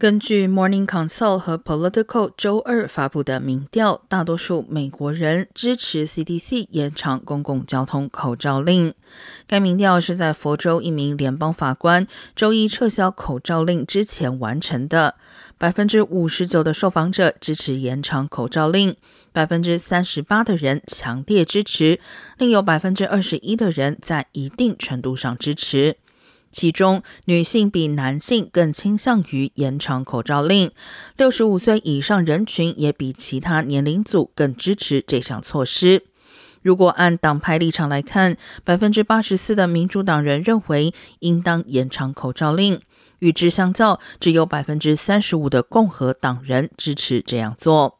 根据 Morning Consult 和 Political 周二发布的民调，大多数美国人支持 CDC 延长公共交通口罩令。该民调是在佛州一名联邦法官周一撤销口罩令之前完成的。百分之五十九的受访者支持延长口罩令，百分之三十八的人强烈支持，另有百分之二十一的人在一定程度上支持。其中，女性比男性更倾向于延长口罩令，六十五岁以上人群也比其他年龄组更支持这项措施。如果按党派立场来看，百分之八十四的民主党人认为应当延长口罩令，与之相较，只有百分之三十五的共和党人支持这样做。